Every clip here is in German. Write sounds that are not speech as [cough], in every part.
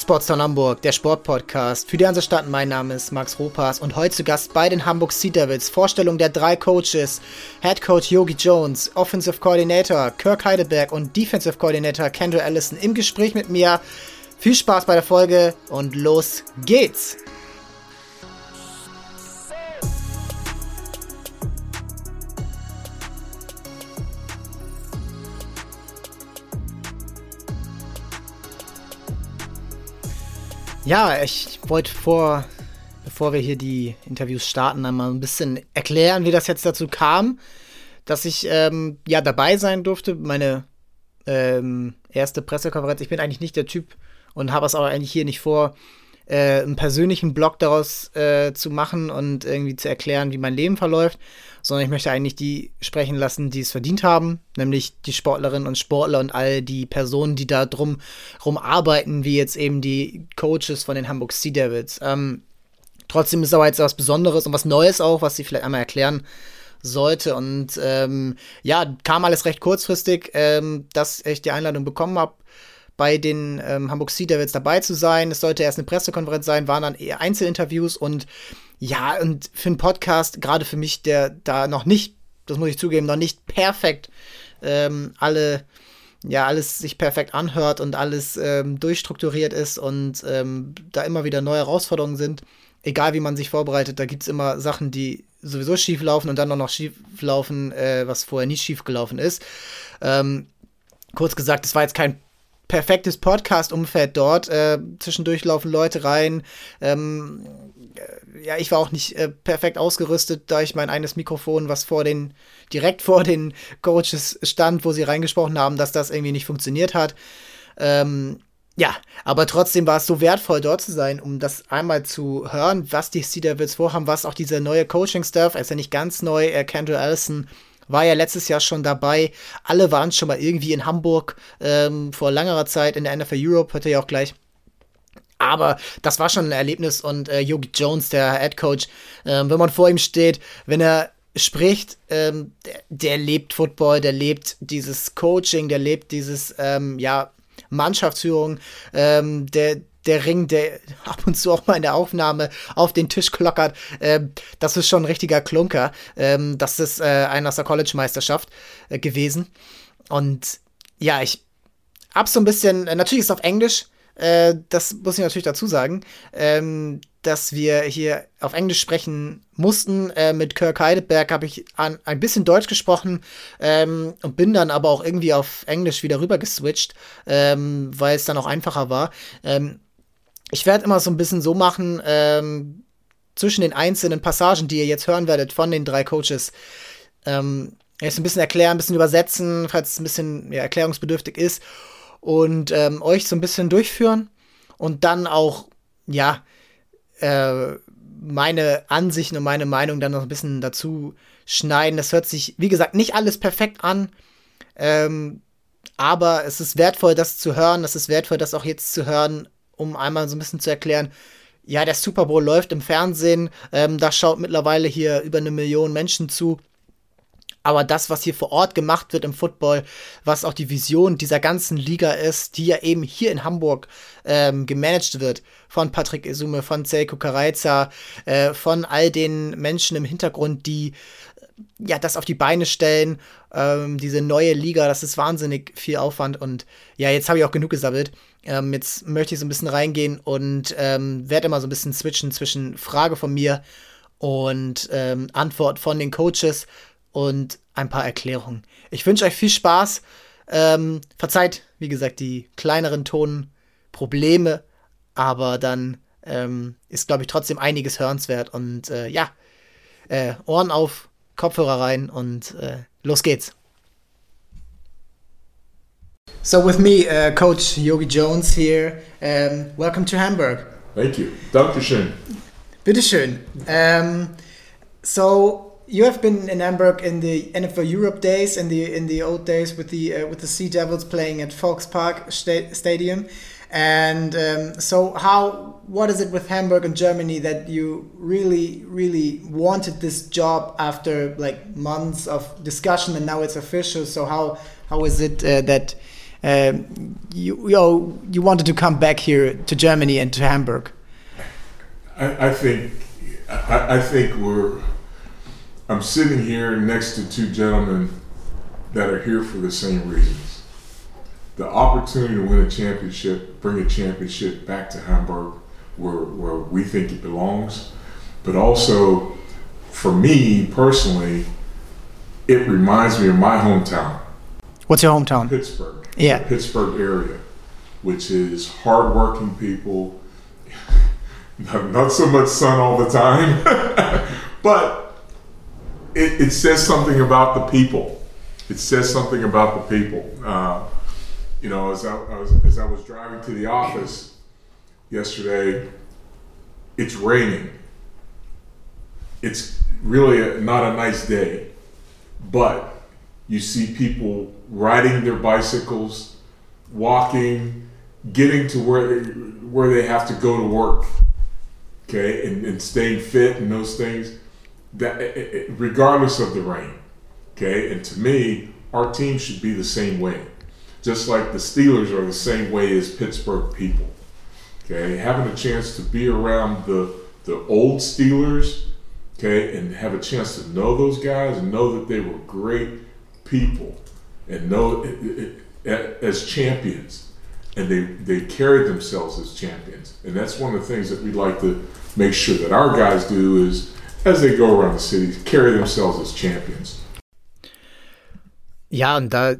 Sportstown Hamburg, der Sportpodcast für die Hansestadt. Mein Name ist Max Ropas und heute zu Gast bei den Hamburg Sea Devils. Vorstellung der drei Coaches, Head Coach Yogi Jones, Offensive Coordinator Kirk Heideberg und Defensive Coordinator Kendra Allison im Gespräch mit mir. Viel Spaß bei der Folge und los geht's! Ja, ich wollte vor, bevor wir hier die Interviews starten, einmal ein bisschen erklären, wie das jetzt dazu kam, dass ich ähm, ja dabei sein durfte. Meine ähm, erste Pressekonferenz. Ich bin eigentlich nicht der Typ und habe es aber eigentlich hier nicht vor, äh, einen persönlichen Blog daraus äh, zu machen und irgendwie zu erklären, wie mein Leben verläuft, sondern ich möchte eigentlich die sprechen lassen, die es verdient haben, nämlich die Sportlerinnen und Sportler und all die Personen, die da drum rum arbeiten, wie jetzt eben die Coaches von den Hamburg Sea Devils. Ähm, trotzdem ist aber jetzt was Besonderes und was Neues auch, was sie vielleicht einmal erklären sollte. Und ähm, ja, kam alles recht kurzfristig, ähm, dass ich die Einladung bekommen habe bei den ähm, Hamburg Sea Devils dabei zu sein. Es sollte erst eine Pressekonferenz sein, waren dann eher Einzelinterviews und ja, und für einen Podcast, gerade für mich, der da noch nicht, das muss ich zugeben, noch nicht perfekt ähm, alle, ja, alles sich perfekt anhört und alles ähm, durchstrukturiert ist und ähm, da immer wieder neue Herausforderungen sind, egal wie man sich vorbereitet, da gibt es immer Sachen, die sowieso schief laufen und dann noch schief laufen, äh, was vorher nicht schief gelaufen ist. Ähm, kurz gesagt, es war jetzt kein perfektes Podcast-Umfeld dort. Äh, zwischendurch laufen Leute rein. Ähm, äh, ja, ich war auch nicht äh, perfekt ausgerüstet, da ich mein eines Mikrofon, was vor den, direkt vor den Coaches stand, wo sie reingesprochen haben, dass das irgendwie nicht funktioniert hat. Ähm, ja, aber trotzdem war es so wertvoll, dort zu sein, um das einmal zu hören, was die Sea Devils vorhaben, was auch dieser neue Coaching-Staff, er ist ja nicht ganz neu, äh, Kendra Allison war ja letztes Jahr schon dabei. Alle waren schon mal irgendwie in Hamburg ähm, vor längerer Zeit in der NFL Europe, hört ihr ja auch gleich. Aber das war schon ein Erlebnis und äh, Yogi Jones, der Head Coach, äh, wenn man vor ihm steht, wenn er spricht, ähm, der, der, lebt Football, der lebt dieses Coaching, der lebt dieses, ähm, ja, Mannschaftsführung, ähm, der, der Ring, der [laughs] ab und zu auch mal in der Aufnahme auf den Tisch klockert, äh, das ist schon ein richtiger Klunker. Ähm, das ist äh, einer aus der College-Meisterschaft äh, gewesen. Und ja, ich hab so ein bisschen, äh, natürlich ist es auf Englisch, äh, das muss ich natürlich dazu sagen, ähm, dass wir hier auf Englisch sprechen mussten. Äh, mit Kirk Heideberg habe ich an, ein bisschen Deutsch gesprochen ähm, und bin dann aber auch irgendwie auf Englisch wieder rüber geswitcht, ähm, weil es dann auch einfacher war. Ähm, ich werde immer so ein bisschen so machen, ähm, zwischen den einzelnen Passagen, die ihr jetzt hören werdet von den drei Coaches, ähm, jetzt ein bisschen erklären, ein bisschen übersetzen, falls es ein bisschen ja, erklärungsbedürftig ist und ähm, euch so ein bisschen durchführen und dann auch, ja, äh, meine Ansichten und meine Meinung dann noch ein bisschen dazu schneiden. Das hört sich, wie gesagt, nicht alles perfekt an. Ähm, aber es ist wertvoll, das zu hören. Es ist wertvoll, das auch jetzt zu hören, um einmal so ein bisschen zu erklären, ja, der Super Bowl läuft im Fernsehen, ähm, da schaut mittlerweile hier über eine Million Menschen zu. Aber das, was hier vor Ort gemacht wird im Football, was auch die Vision dieser ganzen Liga ist, die ja eben hier in Hamburg ähm, gemanagt wird, von Patrick Isume, von Selko Kareiza, äh, von all den Menschen im Hintergrund, die ja, das auf die Beine stellen, ähm, diese neue Liga, das ist wahnsinnig viel Aufwand und ja, jetzt habe ich auch genug gesammelt. Ähm, jetzt möchte ich so ein bisschen reingehen und ähm, werde immer so ein bisschen switchen zwischen Frage von mir und ähm, Antwort von den Coaches und ein paar Erklärungen. Ich wünsche euch viel Spaß. Ähm, verzeiht, wie gesagt, die kleineren Tonprobleme, aber dann ähm, ist, glaube ich, trotzdem einiges hörenswert und äh, ja, äh, Ohren auf, Kopfhörer rein und äh, los geht's. So with me, uh, Coach Yogi Jones here. Um, welcome to Hamburg. Thank you. Dankeschön. Bitteschön. Um, so you have been in Hamburg in the NFL Europe days, in the in the old days with the uh, with the Sea Devils playing at Volkspark sta Stadium, and um, so how what is it with Hamburg and Germany that you really really wanted this job after like months of discussion and now it's official? So how how is it uh, that uh, you, you you wanted to come back here to Germany and to Hamburg? I, I think I, I think we're. I'm sitting here next to two gentlemen that are here for the same reasons. The opportunity to win a championship, bring a championship back to Hamburg, where where we think it belongs, but also for me personally, it reminds me of my hometown. What's your hometown? Pittsburgh. Yeah. Pittsburgh area, which is hardworking people, [laughs] not, so much sun all the time, [laughs] but it, it says something about the people. It says something about the people. Uh, you know, as I, I was, as I was driving to the office yesterday, it's raining. It's really a, not a nice day, but you see people riding their bicycles, walking, getting to where they, where they have to go to work, okay, and, and staying fit and those things. That it- it- regardless of the rain, okay, and to me, our team should be the same way, just like the Steelers are the same way as Pittsburgh people. Okay, having a chance to be around the the old Steelers, okay, and have a chance to know those guys and know that they were great people and know it, it, as champions. And they they carried themselves as champions. And that's one of the things that we'd like to make sure that our guys do is as they go around the city carry themselves as champions. Ja, und da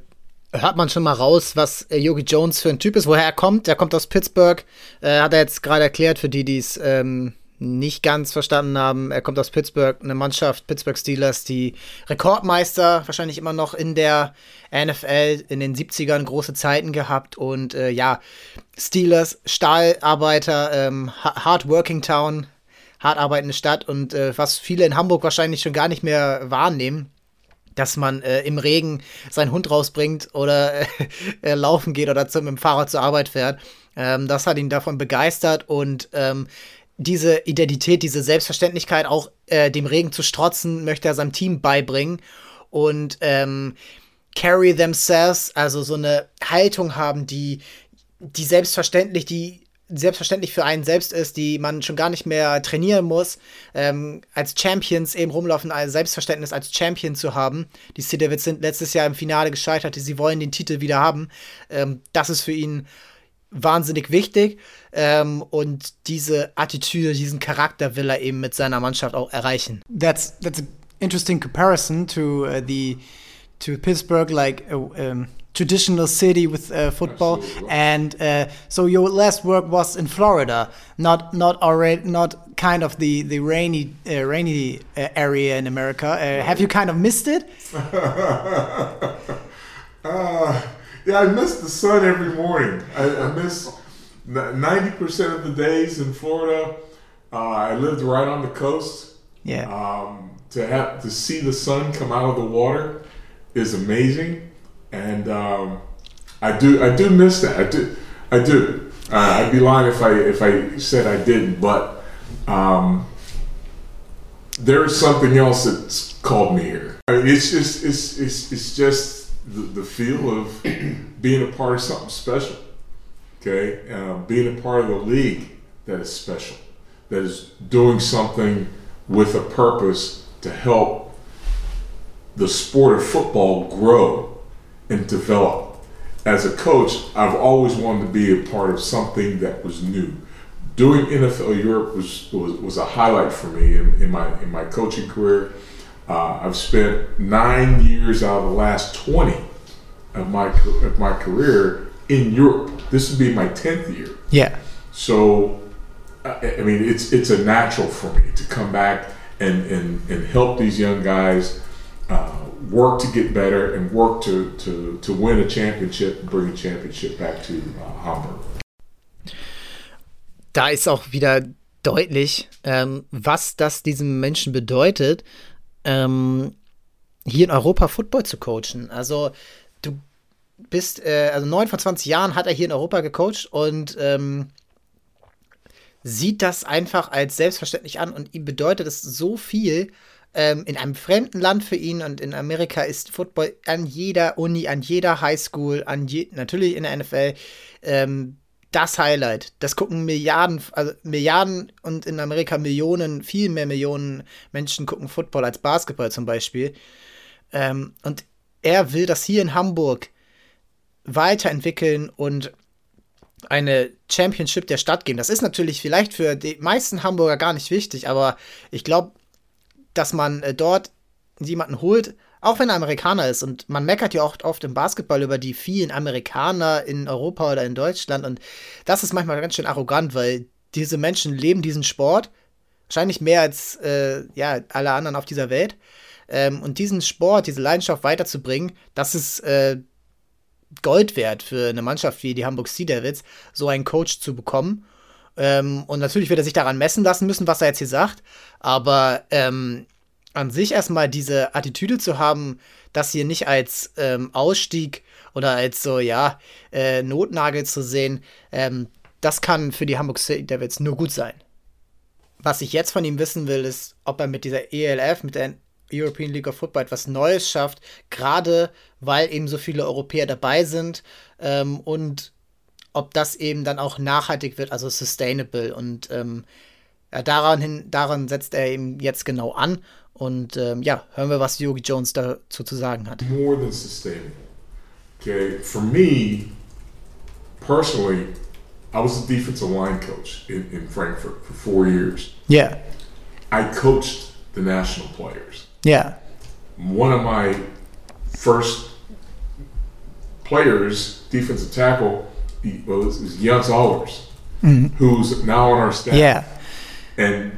hört man schon mal raus, was äh, Yogi Jones für ein Typ ist, woher er kommt. Er kommt aus Pittsburgh, äh, hat er jetzt gerade erklärt, für die, die es ähm, nicht ganz verstanden haben. Er kommt aus Pittsburgh, eine Mannschaft, Pittsburgh Steelers, die Rekordmeister, wahrscheinlich immer noch in der NFL, in den 70ern große Zeiten gehabt. Und äh, ja, Steelers, Stahlarbeiter, ähm, ha- Hardworking Town, hart arbeitende Stadt und äh, was viele in Hamburg wahrscheinlich schon gar nicht mehr wahrnehmen dass man äh, im Regen seinen Hund rausbringt oder äh, [laughs] äh, laufen geht oder zum, mit dem Fahrrad zur Arbeit fährt. Ähm, das hat ihn davon begeistert und ähm, diese Identität, diese Selbstverständlichkeit, auch äh, dem Regen zu strotzen, möchte er seinem Team beibringen und ähm, carry themselves, also so eine Haltung haben, die, die selbstverständlich, die selbstverständlich für einen selbst ist, die man schon gar nicht mehr trainieren muss, ähm, als Champions eben rumlaufen, ein Selbstverständnis als Champion zu haben. Die Sea Devils sind letztes Jahr im Finale gescheitert, sie wollen den Titel wieder haben. Ähm, das ist für ihn wahnsinnig wichtig ähm, und diese Attitüde, diesen Charakter will er eben mit seiner Mannschaft auch erreichen. That's that's an interesting comparison to uh, the to Pittsburgh, like a um, traditional city with uh, football, Absolutely. and uh, so your last work was in Florida, not not already not kind of the the rainy uh, rainy uh, area in America. Uh, have you kind of missed it? [laughs] yeah I miss the sun every morning I, I miss 90% of the days in Florida uh, I lived right on the coast Yeah. um, to have to see the sun come out of the water is amazing, and um, I do I do miss that. I do I do. Uh, I'd be lying if I if I said I didn't, but um, there is something else that's called me here. I mean, it's just it's it's it's just the, the feel of [clears throat] being a part of something special. Okay, uh, being a part of the league that is special, that is doing something with a purpose to help the sport of football grow and develop. As a coach, I've always wanted to be a part of something that was new. Doing NFL Europe was, was, was a highlight for me in, in my in my coaching career. Uh, I've spent nine years out of the last 20 of my of my career in Europe. This would be my 10th year. Yeah. So, I I mean, it's it's a natural for me to come back and and, and help these young guys uh, work to get better and work to, to, to win a championship bring a championship back to uh, Hamburg. da ist auch wieder deutlich, ähm, was das diesem Menschen bedeutet, ähm, hier in Europa Football zu coachen. Also du bist, äh, also neun von 20 Jahren hat er hier in Europa gecoacht und ähm, sieht das einfach als selbstverständlich an und ihm bedeutet es so viel, ähm, in einem fremden Land für ihn und in Amerika ist Football an jeder Uni, an jeder Highschool, an je, natürlich in der NFL ähm, das Highlight. Das gucken Milliarden, also Milliarden und in Amerika Millionen, viel mehr Millionen Menschen gucken Football als Basketball zum Beispiel. Ähm, und er will das hier in Hamburg weiterentwickeln und eine Championship der Stadt geben. Das ist natürlich vielleicht für die meisten Hamburger gar nicht wichtig, aber ich glaube, dass man äh, dort jemanden holt, auch wenn er Amerikaner ist. Und man meckert ja auch oft im Basketball über die vielen Amerikaner in Europa oder in Deutschland. Und das ist manchmal ganz schön arrogant, weil diese Menschen leben diesen Sport. Wahrscheinlich mehr als äh, ja, alle anderen auf dieser Welt. Ähm, und diesen Sport, diese Leidenschaft weiterzubringen, das ist äh, Gold wert für eine Mannschaft wie die Hamburg Sea Devils, so einen Coach zu bekommen. Ähm, und natürlich wird er sich daran messen lassen müssen, was er jetzt hier sagt. Aber ähm, an sich erstmal diese Attitüde zu haben, das hier nicht als ähm, Ausstieg oder als so, ja, äh, Notnagel zu sehen, ähm, das kann für die Hamburg Sea Devils nur gut sein. Was ich jetzt von ihm wissen will, ist, ob er mit dieser ELF, mit der European League of Football etwas Neues schafft, gerade weil eben so viele Europäer dabei sind ähm, und ob das eben dann auch nachhaltig wird, also sustainable. Und ähm, ja, daran, hin, daran setzt er eben jetzt genau an. Und ähm, ja, hören wir, was Yogi Jones dazu zu sagen hat. More than sustainable. Okay, for me, personally, I was a defensive line coach in, in Frankfurt for four years. Yeah. I coached the national players. Yeah. One of my first players, defensive tackle, it was Jens Allers, mm-hmm. who's now on our staff. Yeah. And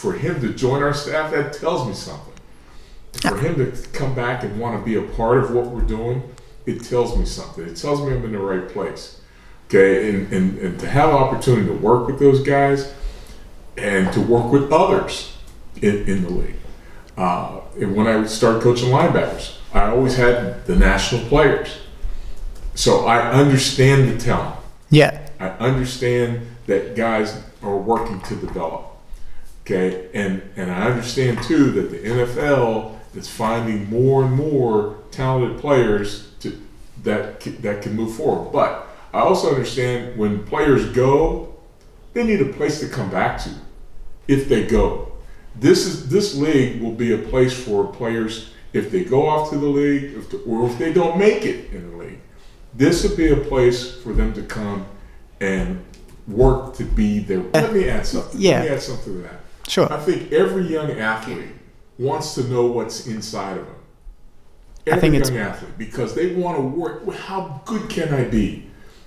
for him to join our staff, that tells me something. For him to come back and want to be a part of what we're doing, it tells me something. It tells me I'm in the right place. Okay, and, and, and to have an opportunity to work with those guys and to work with others in, in the league. Uh, and when I started coaching linebackers, I always had the national players. So I understand the talent. Yeah. I understand that guys are working to develop. Okay, and and I understand too that the NFL is finding more and more talented players to that that can move forward. But I also understand when players go, they need a place to come back to if they go. This is this league will be a place for players if they go off to the league, if the, or if they don't make it in the league. This would be a place for them to come and work to be there. Let me add something. Yeah. Let me add something to that. Sure. I think every young athlete wants to know what's inside of them. I Every think it's- young athlete because they want to work. well, How good can I be?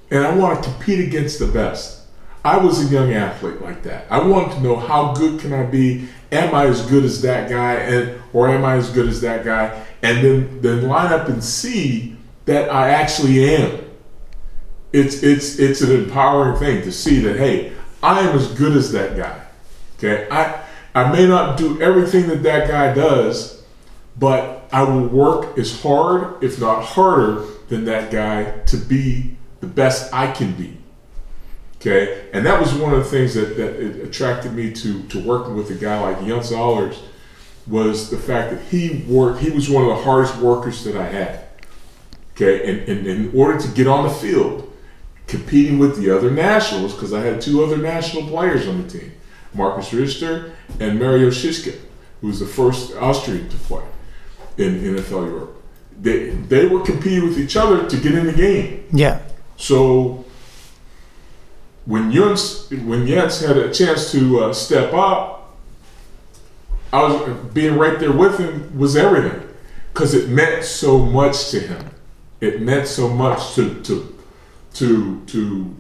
And I want to compete against the best. I was a young athlete like that. I wanted to know how good can I be? Am I as good as that guy? And or am I as good as that guy? And then then line up and see that I actually am. It's it's it's an empowering thing to see that hey, I am as good as that guy. Okay, I I may not do everything that that guy does, but I will work as hard, if not harder, than that guy to be the best I can be. Okay, and that was one of the things that, that attracted me to to working with a guy like Jens Allers was the fact that he worked. He was one of the hardest workers that I had. Okay, and, and in order to get on the field, competing with the other nationals, because I had two other national players on the team, Marcus Richter and Mario Shiska, who was the first Austrian to play in NFL Europe. They, they were competing with each other to get in the game. Yeah. So when Jens, when Jens had a chance to uh, step up, I was being right there with him was everything because it meant so much to him. It meant so much to to to to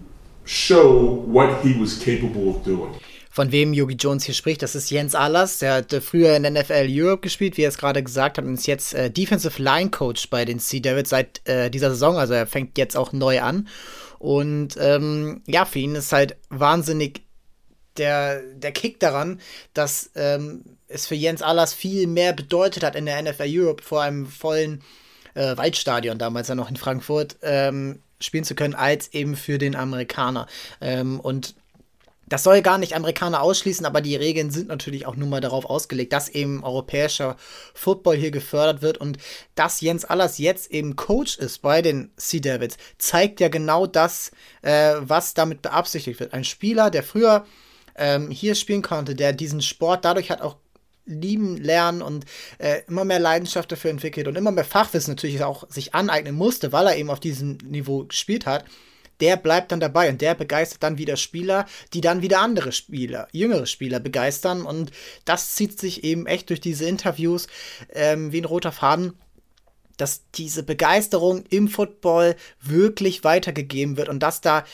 show what he was capable of doing. Von wem Yogi Jones hier spricht, das ist Jens Allers. Der hat äh, früher in der NFL Europe gespielt, wie er es gerade gesagt hat, und ist jetzt äh, Defensive Line Coach bei den Sea Devils seit äh, dieser Saison. Also er fängt jetzt auch neu an. Und ähm, ja, für ihn ist halt wahnsinnig der, der Kick daran, dass ähm, es für Jens Allers viel mehr bedeutet hat in der NFL Europe vor einem vollen äh, Waldstadion, damals ja noch in Frankfurt, ähm, spielen zu können, als eben für den Amerikaner. Ähm, und das soll gar nicht Amerikaner ausschließen, aber die Regeln sind natürlich auch nun mal darauf ausgelegt, dass eben europäischer Football hier gefördert wird und dass Jens Allers jetzt eben Coach ist bei den Sea Devils, zeigt ja genau das, äh, was damit beabsichtigt wird. Ein Spieler, der früher ähm, hier spielen konnte, der diesen Sport dadurch hat auch lieben lernen und äh, immer mehr Leidenschaft dafür entwickelt und immer mehr Fachwissen natürlich auch sich aneignen musste, weil er eben auf diesem Niveau gespielt hat der bleibt dann dabei und der begeistert dann wieder Spieler, die dann wieder andere Spieler, jüngere Spieler begeistern. Und das zieht sich eben echt durch diese Interviews ähm, wie ein roter Faden dass diese Begeisterung im Football wirklich weitergegeben wird und dass da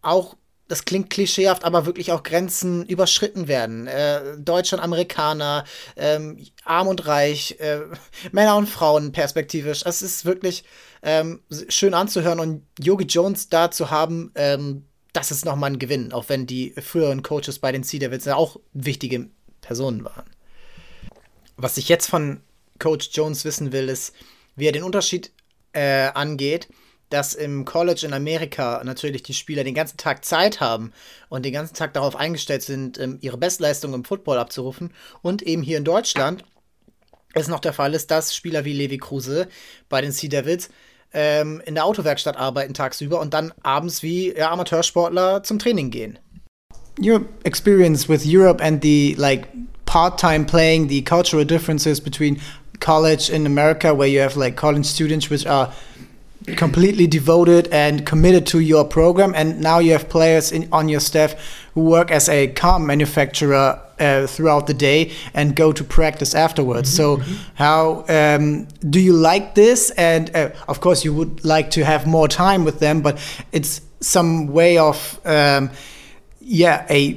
auch das klingt klischeehaft, aber wirklich auch Grenzen überschritten werden. Äh, Deutschland, Amerikaner, ähm, arm und reich, äh, [laughs] Männer und Frauen perspektivisch. Es ist wirklich ähm, schön anzuhören und Yogi Jones da zu haben, ähm, das ist nochmal ein Gewinn, auch wenn die früheren Coaches bei den Sea Devils ja auch wichtige Personen waren. Was ich jetzt von Coach Jones wissen will, ist, wie er den Unterschied äh, angeht dass im College in Amerika natürlich die Spieler den ganzen Tag Zeit haben und den ganzen Tag darauf eingestellt sind, ähm, ihre Bestleistung im Football abzurufen. Und eben hier in Deutschland es noch der Fall ist, dass Spieler wie Levi Kruse bei den Sea Devils ähm, in der Autowerkstatt arbeiten tagsüber und dann abends wie ja, Amateursportler zum Training gehen. Your experience with Europe and the like part-time playing, the cultural differences between college in America, where you have like college students which are completely devoted and committed to your program and now you have players in, on your staff who work as a car manufacturer uh, throughout the day and go to practice afterwards. Mm -hmm, so, mm -hmm. how um, do you like this? And uh, of course, you would like to have more time with them, but it's some way of, um, yeah, a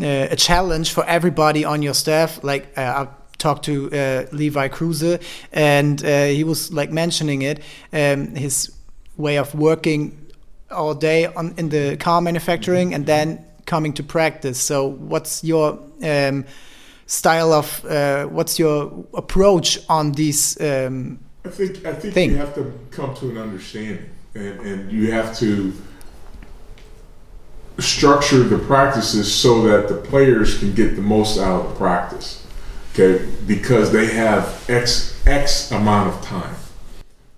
uh, a challenge for everybody on your staff. Like uh, talked to uh, Levi Kruse, and uh, he was like mentioning it, um, his way of working all day on in the car manufacturing and then coming to practice. So, what's your um, style of uh, what's your approach on these? Um, I think I think thing? you have to come to an understanding, and, and you have to structure the practices so that the players can get the most out of the practice okay, because they have X X amount of time.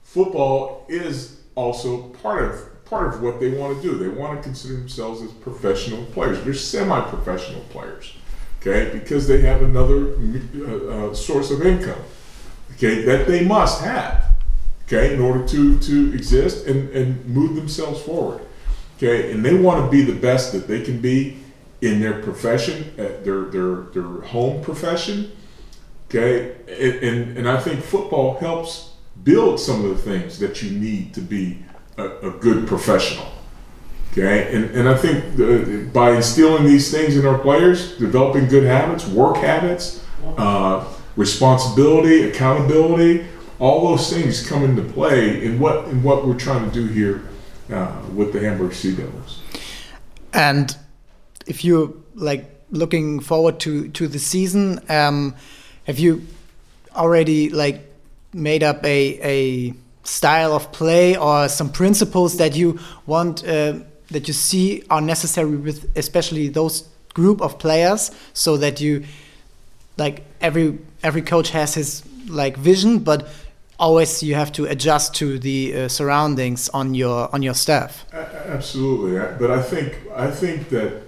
Football is also part of part of what they want to do. They want to consider themselves as professional players. They're semi-professional players, okay, because they have another uh, uh, source of income, okay, that they must have, okay, in order to to exist and and move themselves forward, okay, and they want to be the best that they can be in their profession, at their their their home profession Okay, and, and, and I think football helps build some of the things that you need to be a, a good professional. Okay, and, and I think the, by instilling these things in our players, developing good habits, work habits, uh, responsibility, accountability, all those things come into play in what in what we're trying to do here uh, with the Hamburg Sea Devils. And if you're like looking forward to to the season, um, have you already like made up a a style of play or some principles that you want uh, that you see are necessary with especially those group of players so that you like every every coach has his like vision but always you have to adjust to the uh, surroundings on your on your staff. Absolutely. But i think i think that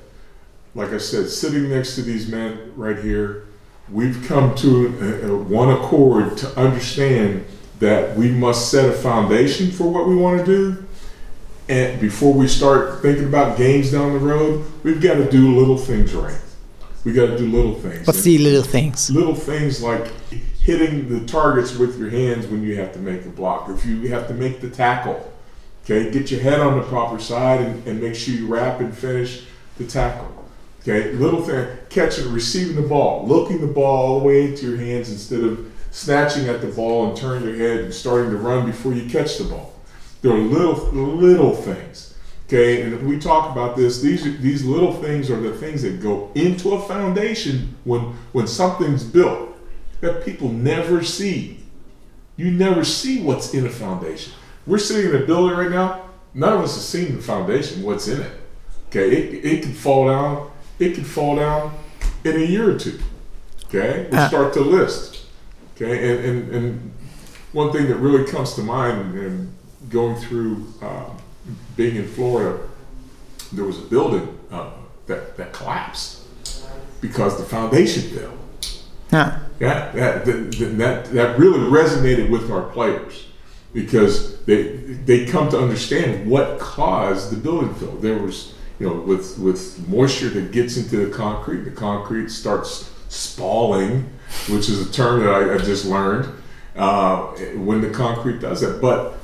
like i said sitting next to these men right here we've come to a, a one accord to understand that we must set a foundation for what we want to do. And before we start thinking about games down the road, we've got to do little things right. We got to do little things. What's the little things? Little things like hitting the targets with your hands when you have to make a block. If you have to make the tackle, okay, get your head on the proper side and, and make sure you wrap and finish the tackle. Okay, little thing, catching, receiving the ball, looking the ball all the way into your hands instead of snatching at the ball and turning your head and starting to run before you catch the ball. There are little, little things. Okay, and we talk about this. These these little things are the things that go into a foundation when when something's built that people never see. You never see what's in a foundation. We're sitting in a building right now. None of us have seen the foundation, what's in it. Okay, it, it can fall down. It can fall down in a year or two. Okay, we'll Ah. start to list. Okay, and, and, and one thing that really comes to mind in going through uh, being in Florida, there was a building uh, that, that collapsed because the foundation fell. Ja. Yeah, that, that, that, that really resonated with our players because they they come to understand what caused the building fail. There was, you know, with with moisture that gets into the concrete, the concrete starts spalling, which is a term that I, I just learned uh, when the concrete does it. But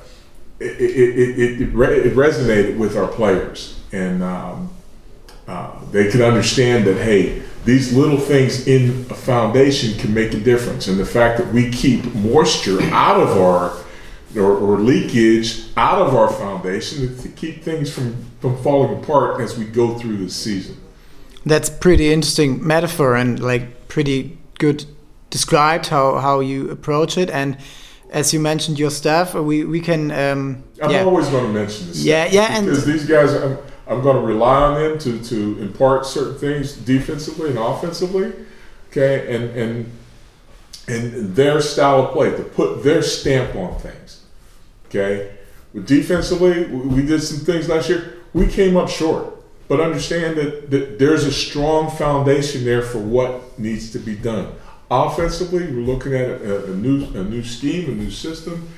it it, it, it, it, re- it resonated with our players, and um, uh, they could understand that hey these little things in a foundation can make a difference. And the fact that we keep moisture out of our or, or leakage out of our foundation to keep things from, from falling apart as we go through the season. That's pretty interesting metaphor and like pretty good described how, how you approach it. And as you mentioned, your staff, we, we can. Um, i'm yeah. always going to mention this Yeah, yeah, and- because these guys I'm, I'm going to rely on them to, to impart certain things defensively and offensively okay and and and their style of play to put their stamp on things Okay, with defensively, we we did some things last year. We came up short, but understand that, that there's a strong foundation there for what needs to be done. Offensively, we're looking at a, a new a new scheme, a new system,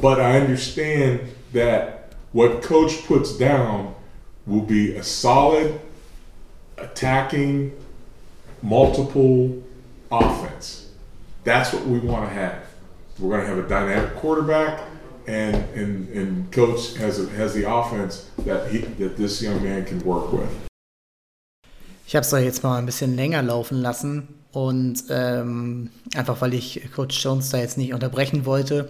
but I understand that what coach puts down will be a solid, attacking, multiple offense. That's what we want to have. We're going to have a dynamic quarterback, and and and coach has a, has the offense that he that this young man can work with. Ich habe es jetzt mal ein bisschen länger laufen lassen und ähm, einfach weil ich Coach Jones da jetzt nicht unterbrechen wollte.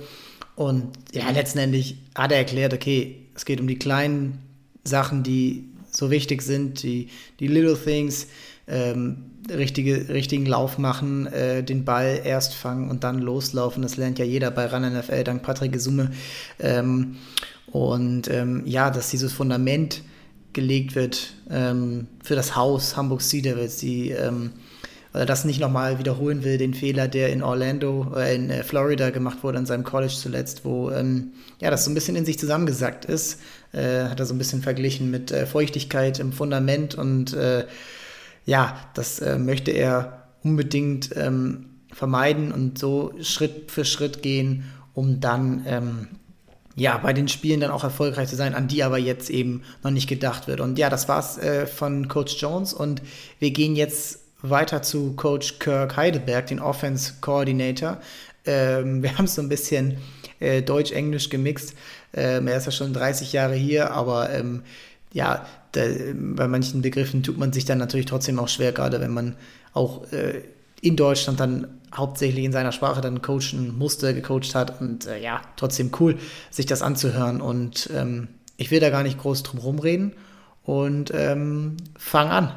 Und ja, letztendlich hat er erklärt, okay, es geht um die kleinen Sachen, die so wichtig sind, die, die Little Things, ähm, richtige, richtigen Lauf machen, äh, den Ball erst fangen und dann loslaufen. Das lernt ja jeder bei Run NFL dank Patrick Gesumme. Ähm, und ähm, ja, dass dieses Fundament gelegt wird ähm, für das Haus Hamburg Sea Devils, die ähm, oder das nicht nochmal wiederholen will, den Fehler, der in Orlando, äh, in äh, Florida gemacht wurde, an seinem College zuletzt, wo ähm, ja das so ein bisschen in sich zusammengesackt ist. Äh, hat er so ein bisschen verglichen mit äh, Feuchtigkeit im Fundament und äh, ja, das äh, möchte er unbedingt ähm, vermeiden und so Schritt für Schritt gehen, um dann ähm, ja, bei den Spielen dann auch erfolgreich zu sein, an die aber jetzt eben noch nicht gedacht wird. Und ja, das war's äh, von Coach Jones und wir gehen jetzt weiter zu Coach Kirk Heidelberg, den Offense Coordinator. Ähm, [laughs] wir haben es so ein bisschen äh, Deutsch-Englisch gemixt. Ähm, er ist ja schon 30 Jahre hier, aber ähm, ja, da, bei manchen Begriffen tut man sich dann natürlich trotzdem auch schwer, gerade wenn man auch äh, in Deutschland dann hauptsächlich in seiner Sprache dann coachen musste, gecoacht hat und äh, ja, trotzdem cool, sich das anzuhören und ähm, ich will da gar nicht groß drum rumreden und ähm, fang an.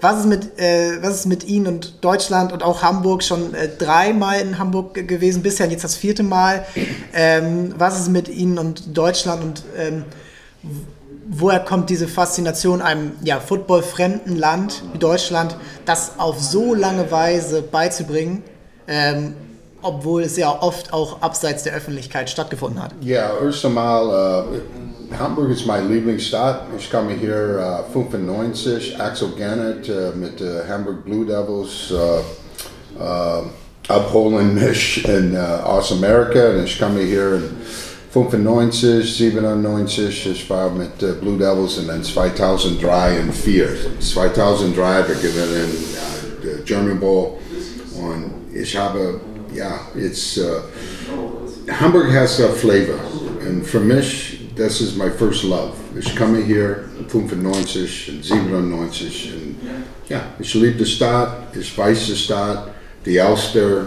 Was ist, mit, äh, was ist mit Ihnen und Deutschland und auch Hamburg schon äh, dreimal in Hamburg gewesen, bisher jetzt das vierte Mal? Ähm, was ist mit Ihnen und Deutschland und ähm, woher kommt diese Faszination einem ja, footballfremden Land wie Deutschland, das auf so lange Weise beizubringen, ähm, obwohl es ja oft auch abseits der Öffentlichkeit stattgefunden hat? Ja, erst einmal, äh, Hamburg ist meine Lieblingsstadt. Ich komme hier äh, uh, 95, Axel Gannett äh, mit äh, Hamburg Blue Devils abholen mich in aus Amerika. Ich komme hier in 95, 97, ich war mit Blue Devils und dann 2003 und 4. 2003 wir gewinnen äh, den German Bowl und ich habe, ja, äh, Hamburg has a flavor, and for mich, this is my first love. Ich komme hier 95 und 97 und ja, ich liebe die Stadt, ich weiß die Stadt, die Elster,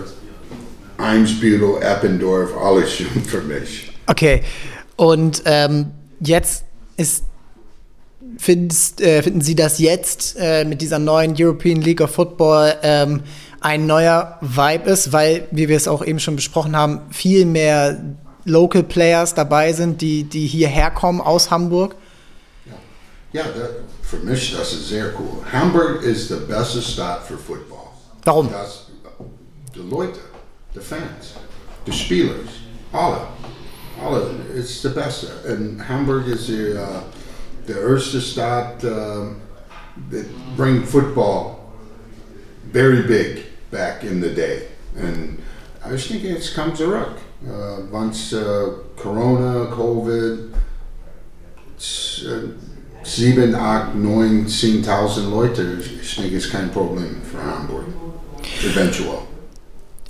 Eimsbüttel, Eppendorf, alles schön für mich. Okay, und ähm, jetzt ist, findest, äh, finden Sie, dass jetzt äh, mit dieser neuen European League of Football ähm, ein neuer Vibe ist, weil, wie wir es auch eben schon besprochen haben, viel mehr Local Players dabei sind, die, die hierher kommen aus Hamburg? Ja, that, für mich, das ist sehr cool. Hamburg ist der beste Stadt für Football. Warum? Das, die Leute, die Fans, die Spieler, alle. Alle, it's the beste. Und Hamburg ist die, uh, der erste Stadt, uh, that bring football very big back in the day. And I was thinking it's come zurück. Once uh, Corona, COVID, uh, sieben, acht, neun, zehntausend Leute, ich denke, ist kein Problem für Hamburg. Eventuell.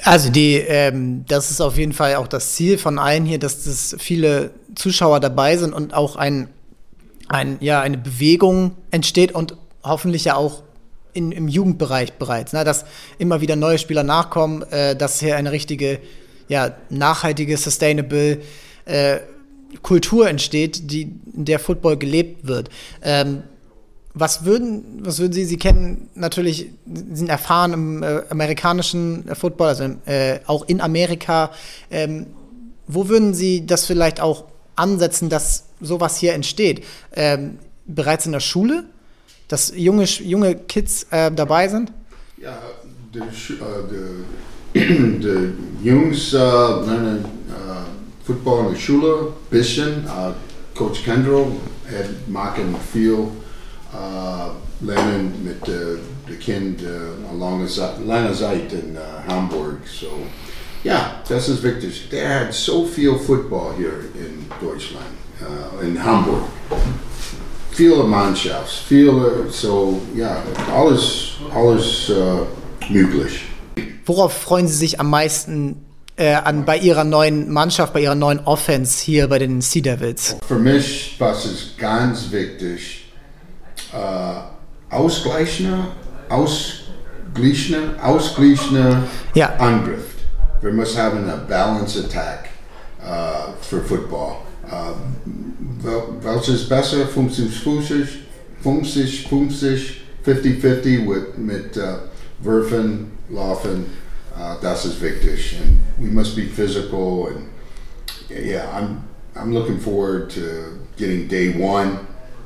Also die, ähm, das ist auf jeden Fall auch das Ziel von allen hier, dass das viele Zuschauer dabei sind und auch ein, ein, ja, eine Bewegung entsteht und hoffentlich ja auch in, im Jugendbereich bereits, ne, dass immer wieder neue Spieler nachkommen, äh, dass hier eine richtige, ja, nachhaltige, sustainable äh, Kultur entsteht, die, in der Football gelebt wird. Ähm, was würden, was würden Sie, Sie kennen natürlich, Sie sind erfahren im äh, amerikanischen Football, also äh, auch in Amerika. Ähm, wo würden Sie das vielleicht auch ansetzen, dass sowas hier entsteht? Ähm, bereits in der Schule, dass junge, junge Kids äh, dabei sind? Ja, de, Sch- [clears throat] the Jung's uh, uh, football in Schuler, Bishan, uh, Coach Kendro, had Mark and Phil uh, Lennon met the, the kind uh, along as Lennonite in uh, Hamburg. So, yeah, that's his victors. They had so few football here in Deutschland, uh, in Hamburg. Viele Mannschafts, viele, uh, so yeah, alles, alles uh, möglich. Worauf freuen Sie sich am meisten äh, an, bei Ihrer neuen Mannschaft, bei Ihrer neuen Offense hier bei den Sea Devils? Für mich, was ist ganz wichtig, äh, ausgleichende, ausgleichende, ausgleichende Ja. Angriff. Wir müssen haben a balanced attack äh, für Football. Äh, wel- welches ist besser? 50, 50, 50, 50, 50, 50 mit, mit äh, Werfen, Laufen. Äh, das ist wichtig. And we must be physical and yeah, I'm I'm looking forward to getting day one.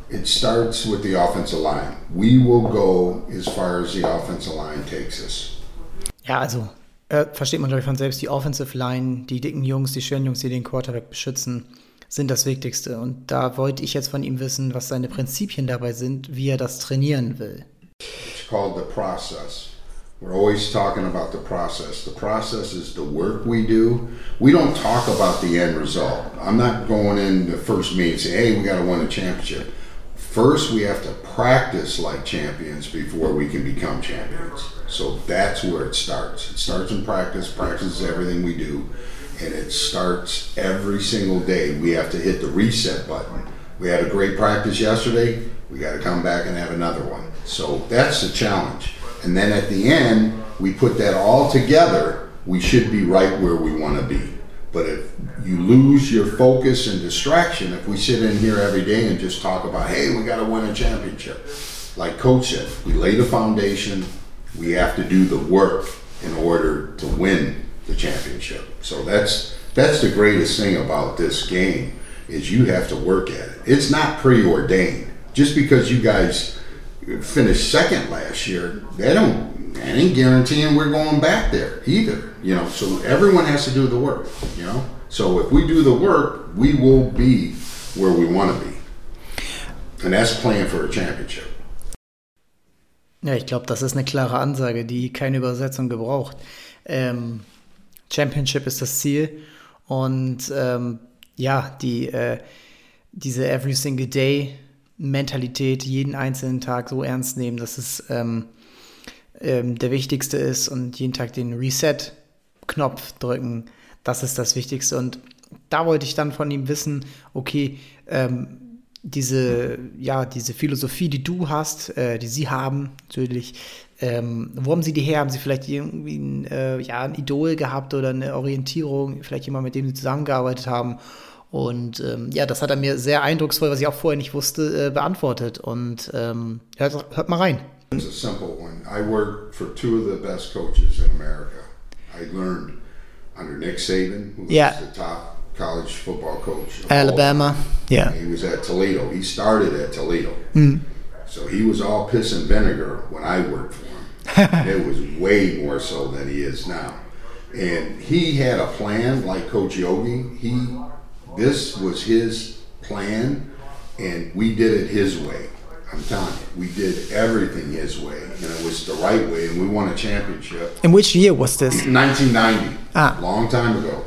It starts with the offensive line. We will go as far as the offensive line takes us. Ja, also äh, versteht man, glaube ich, von selbst, die Offensive Line, die dicken Jungs, die schönen Jungs, die den Quarterback beschützen, sind das Wichtigste. Und da wollte ich jetzt von ihm wissen, was seine Prinzipien dabei sind, wie er das trainieren will. It's called the process. We're always talking about the process. The process is the work we do. We don't talk about the end result. I'm not going in the first meeting and say, hey, we got to win a championship. First, we have to practice like champions before we can become champions. So that's where it starts. It starts in practice. Practice is everything we do. And it starts every single day. We have to hit the reset button. We had a great practice yesterday. We got to come back and have another one. So that's the challenge. And then at the end, we put that all together. We should be right where we want to be. But if you lose your focus and distraction, if we sit in here every day and just talk about, hey, we got to win a championship, like Coach said, we lay the foundation. We have to do the work in order to win the championship. So that's that's the greatest thing about this game is you have to work at it. It's not preordained. Just because you guys finished second last year, they don't that ain't guaranteeing we're going back there either. You know, so everyone has to do the work, you know. So if we do the work, we will be where we want to be. And that's playing for a championship. Ja, ich glaube, das ist eine klare Ansage, die keine Übersetzung gebraucht. Ähm, Championship ist das Ziel und ähm, ja, die, äh, diese Every Single Day Mentalität, jeden einzelnen Tag so ernst nehmen, dass es ähm, ähm, der wichtigste ist und jeden Tag den Reset-Knopf drücken, das ist das Wichtigste. Und da wollte ich dann von ihm wissen, okay, ähm, diese, ja, diese Philosophie, die du hast, äh, die sie haben, natürlich, ähm, wo haben sie die her? Haben sie vielleicht irgendwie ein, äh, ja, ein Idol gehabt oder eine Orientierung, vielleicht jemand, mit dem sie zusammengearbeitet haben? Und ähm, ja, das hat er mir sehr eindrucksvoll, was ich auch vorher nicht wusste, äh, beantwortet. Und ähm, hört, hört mal rein. It's a simple one. I worked for two of the best coaches in America. I learned under Nick Saban, who Yeah. was the top college football coach. Alabama. Yeah. He was at Toledo. He started at Toledo. Mm. So he was all piss and vinegar when I worked for him. [laughs] it was way more so than he is now. And he had a plan like Coach Yogi. He this was his plan and we did it his way. I'm telling you, we did everything his way, and it was the right way, and we won a championship. In which year was this? 1990, Ah. long time ago.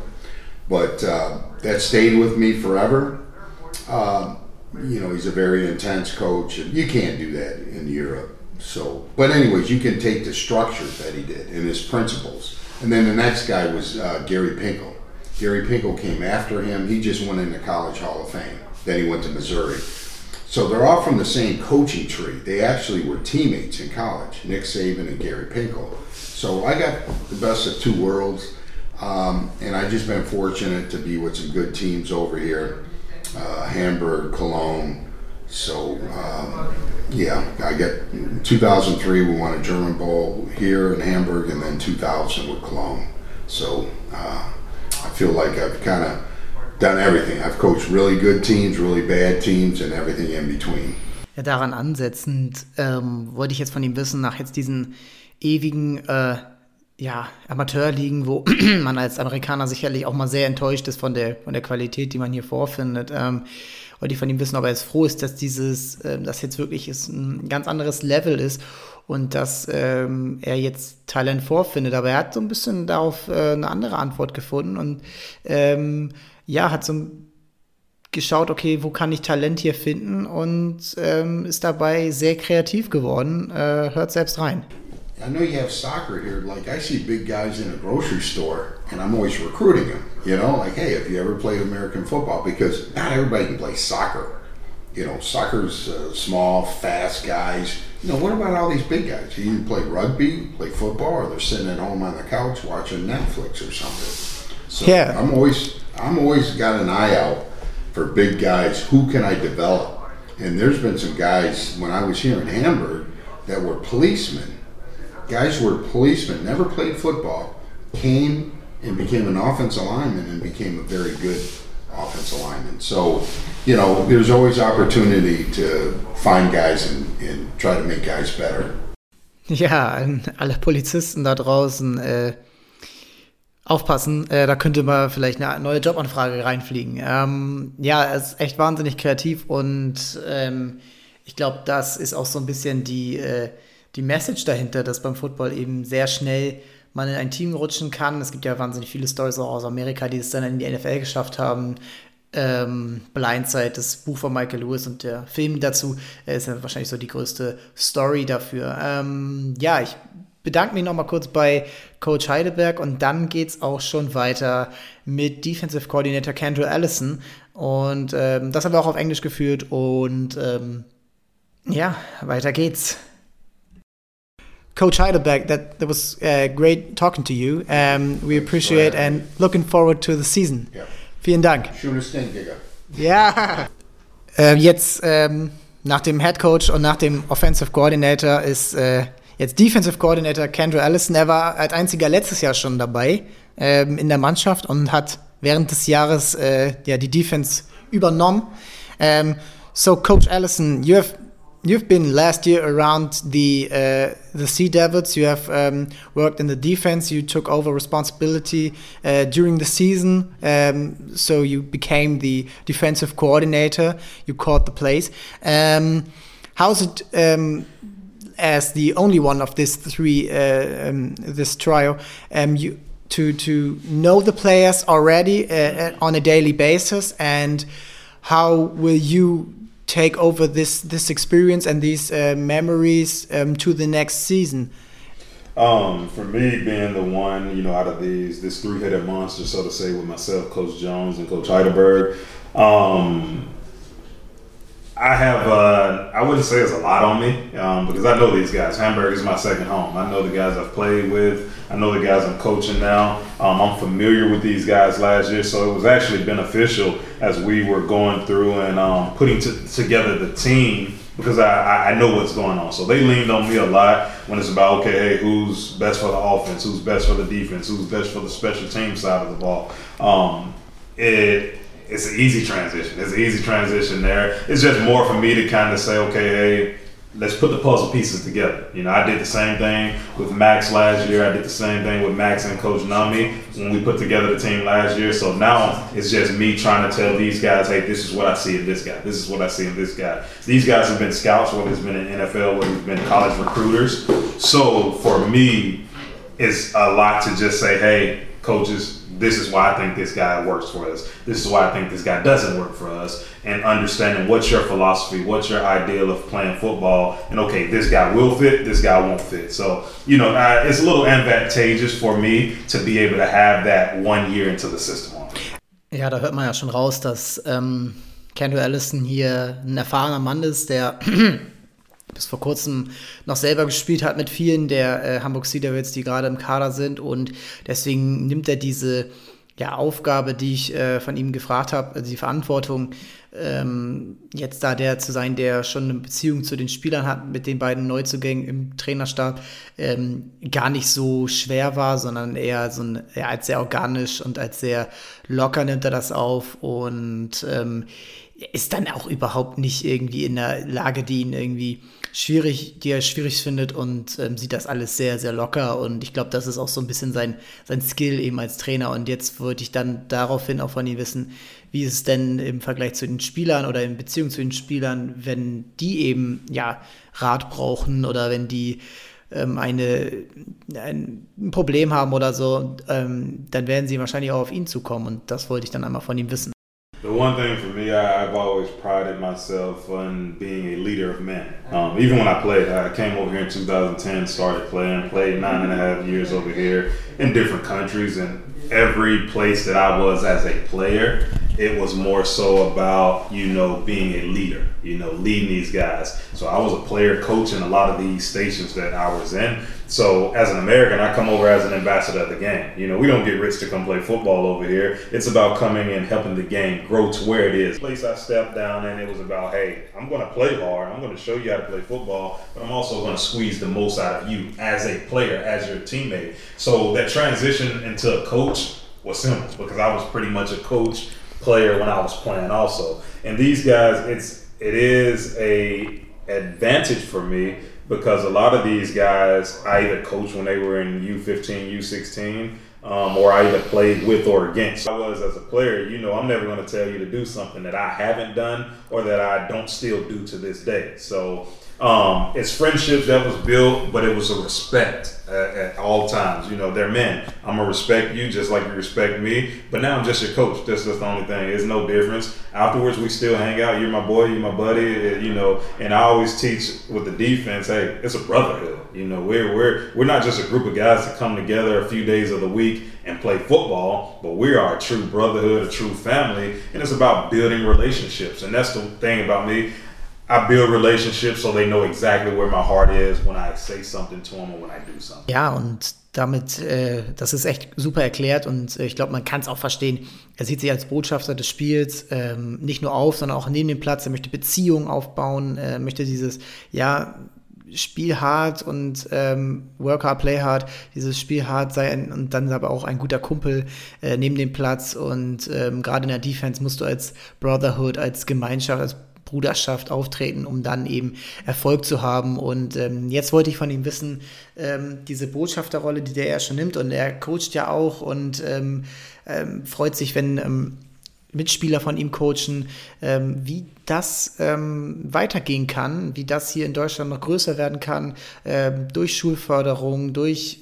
But uh, that stayed with me forever. Um, you know, he's a very intense coach, and you can't do that in Europe. So, but anyways, you can take the structure that he did and his principles. And then the next guy was uh, Gary Pinkel. Gary Pinkel came after him. He just went into College Hall of Fame. Then he went to Missouri. So they're all from the same coaching tree. They actually were teammates in college, Nick Saban and Gary Pinkel. So I got the best of two worlds, um, and I've just been fortunate to be with some good teams over here, uh, Hamburg, Cologne. So um, yeah, I get 2003 we won a German Bowl here in Hamburg, and then 2000 with Cologne. So uh, I feel like I've kind of done everything. I've coached really good teams, really bad teams, and everything in between. Ja, daran ansetzend ähm, wollte ich jetzt von ihm wissen, nach jetzt diesen ewigen äh, ja, Amateurligen, wo [clears throat] man als Amerikaner sicherlich auch mal sehr enttäuscht ist von der, von der Qualität, die man hier vorfindet. Ähm, wollte ich von ihm wissen, ob er jetzt froh ist, dass dieses, äh, das jetzt wirklich ist, ein ganz anderes Level ist und dass ähm, er jetzt Talent vorfindet. Aber er hat so ein bisschen darauf äh, eine andere Antwort gefunden und ähm, ja, hat so geschaut, okay, wo kann ich Talent hier finden und ähm, ist dabei sehr kreativ geworden. Äh, hört selbst rein. I know you have soccer here. Like I see big guys in a grocery store, and I'm always recruiting them. You know, like hey, if you ever played American football, because not everybody can play soccer. You know, soccer's uh, small, fast guys. You know, what about all these big guys? You either play rugby, play football, or they're sitting at home on the couch watching Netflix or something. So Yeah. I'm always, I'm always got an eye out for big guys. Who can I develop? And there's been some guys when I was here in Hamburg that were policemen guys who were policemen, never played football, came and became an offensive lineman and became a very good offensive lineman. So, you know, there's always opportunity to find guys and, and try to make guys better. Ja, an alle Polizisten da draußen äh, aufpassen, äh, da könnte mal vielleicht eine neue Jobanfrage reinfliegen. Ähm, ja, er ist echt wahnsinnig kreativ und ähm, ich glaube, das ist auch so ein bisschen die, äh, die Message dahinter, dass beim Football eben sehr schnell man in ein Team rutschen kann. Es gibt ja wahnsinnig viele Stories auch aus Amerika, die es dann in die NFL geschafft haben. Ähm, Blindside, das Buch von Michael Lewis und der Film dazu äh, ist ja wahrscheinlich so die größte Story dafür. Ähm, ja, ich bedanke mich nochmal kurz bei Coach Heidelberg und dann geht's auch schon weiter mit Defensive Coordinator Kendra Allison und ähm, das haben wir auch auf Englisch geführt und ähm, ja, weiter geht's. Coach Heidelberg, that, that was uh, great talking to you. Um, we appreciate and looking forward to the season. Yeah. Vielen Dank. Shoot a stink, Giga. Ja. Äh, jetzt ähm, nach dem Head Coach und nach dem Offensive Coordinator ist äh, jetzt Defensive Coordinator Kendra Allison. Er war als einziger letztes Jahr schon dabei ähm, in der Mannschaft und hat während des Jahres äh, ja, die Defense übernommen. So, Coach Allison, you have you've been last year around the uh, the Sea Devils. You have um, worked in the defense. You took over responsibility uh, during the season, um, so you became the defensive coordinator. You called the plays. Um, how's it? Um, as the only one of this three, uh, um, this trio, um, you to to know the players already uh, on a daily basis, and how will you take over this this experience and these uh, memories um, to the next season? Um, for me, being the one, you know, out of these, this three-headed monster, so to say, with myself, Coach Jones, and Coach Heidelberg, um, I have, uh, I wouldn't say it's a lot on me um, because I know these guys. Hamburg is my second home. I know the guys I've played with. I know the guys I'm coaching now. Um, I'm familiar with these guys last year, so it was actually beneficial as we were going through and um, putting t- together the team because I, I- know what's going on. So they leaned on me a lot when it's about, okay, hey, who's best for the offense? Who's best for the defense? Who's best for the special team side of the ball? Um, it it's an easy transition. It's an easy transition there. It's just more for me to kind of say, okay, hey, let's put the puzzle pieces together. You know, I did the same thing with Max last year. I did the same thing with Max and Coach Nami when we put together the team last year. So now it's just me trying to tell these guys, hey, this is what I see in this guy. This is what I see in this guy. These guys have been scouts, whether it's been in NFL, whether it's been college recruiters. So for me, it's a lot to just say, hey, coaches, this is why I think this guy works for us. This is why I think this guy doesn't work for us. And understanding what's your philosophy, what's your ideal of playing football, and okay, this guy will fit, this guy won't fit. So you know, uh, it's a little advantageous for me to be able to have that one year into the system. Ja, da hört man ja schon raus, dass ähm, Kendall Allison hier ein erfahrener Mann ist, der bis vor kurzem noch selber gespielt hat mit vielen der äh, Hamburg Sea Devils, die gerade im Kader sind. Und deswegen nimmt er diese ja, Aufgabe, die ich äh, von ihm gefragt habe, also die Verantwortung, ähm, jetzt da der zu sein, der schon eine Beziehung zu den Spielern hat, mit den beiden Neuzugängen im Trainerstab, ähm, gar nicht so schwer war, sondern eher so ein, ja, als sehr organisch und als sehr locker nimmt er das auf. Und ähm, ist dann auch überhaupt nicht irgendwie in der Lage, die ihn irgendwie schwierig, die er schwierig findet und ähm, sieht das alles sehr, sehr locker. Und ich glaube, das ist auch so ein bisschen sein, sein Skill eben als Trainer. Und jetzt wollte ich dann daraufhin auch von ihm wissen, wie ist es denn im Vergleich zu den Spielern oder in Beziehung zu den Spielern, wenn die eben ja Rat brauchen oder wenn die ähm, eine, ein Problem haben oder so, ähm, dann werden sie wahrscheinlich auch auf ihn zukommen. Und das wollte ich dann einmal von ihm wissen. The one thing for me, I, have always prided myself on being a leader of men. Um, even when I played, I came over here in 2010, started playing, played nine and a half years over here in different countries, and every place that I was as a player, it was more so about you know being a leader you know leading these guys. So i was a player coach in a lot of these stations that i was in so as an american i come over as an ambassador of the game. You know we don't get rich to come play football over here. It's about coming and helping the game grow to where it is. The place i stepped down and it was about hey i'm going to play hard. I'm going to show you how to play football but i'm also going to squeeze the most out of you as a player as your teammate. So that transition into a coach was simple because i was pretty much a coach player when I was playing also. And these guys, it's it is a advantage for me because a lot of these guys I either coached when they were in U15, U16, um, or I either played with or against. I was as a player, you know, I'm never going to tell you to do something that I haven't done or that I don't still do to this day. So um, it's friendships that was built, but it was a respect at, at, all times. You know, they're men. I'm gonna respect you just like you respect me. But now I'm just your coach. That's just the only thing. It's no difference. Afterwards, we still hang out. You're my boy. You're my buddy. You know, and I always teach with the defense. Hey, it's a brotherhood. You know, we're we're we're not just a group of guys that come together a few days of the week and play football, but we are a true brotherhood, a true family, and it's about building relationships. And that's the thing about me. I build relationships so they know exactly where my heart is when I say something to them or when I do something. Ja, und damit, äh, das ist echt super erklärt und äh, ich glaube, man kann es auch verstehen. Er sieht sich als Botschafter des Spiels ähm, nicht nur auf, sondern auch neben dem Platz. Er möchte Beziehungen aufbauen, äh, möchte dieses, ja, Spiel hart und ähm, Work hard, play hard, dieses Spiel hart sein und dann aber auch ein guter Kumpel äh, neben dem Platz und ähm, gerade in der Defense musst du als Brotherhood, als Gemeinschaft, als Bruderschaft auftreten, um dann eben Erfolg zu haben. Und ähm, jetzt wollte ich von ihm wissen, ähm, diese Botschafterrolle, die der er schon nimmt, und er coacht ja auch und ähm, ähm freut sich, wenn ähm, Mitspieler von ihm coachen, ähm, wie das weitergehen kann, wie das hier in Deutschland noch größer werden kann, durch Schulförderung, durch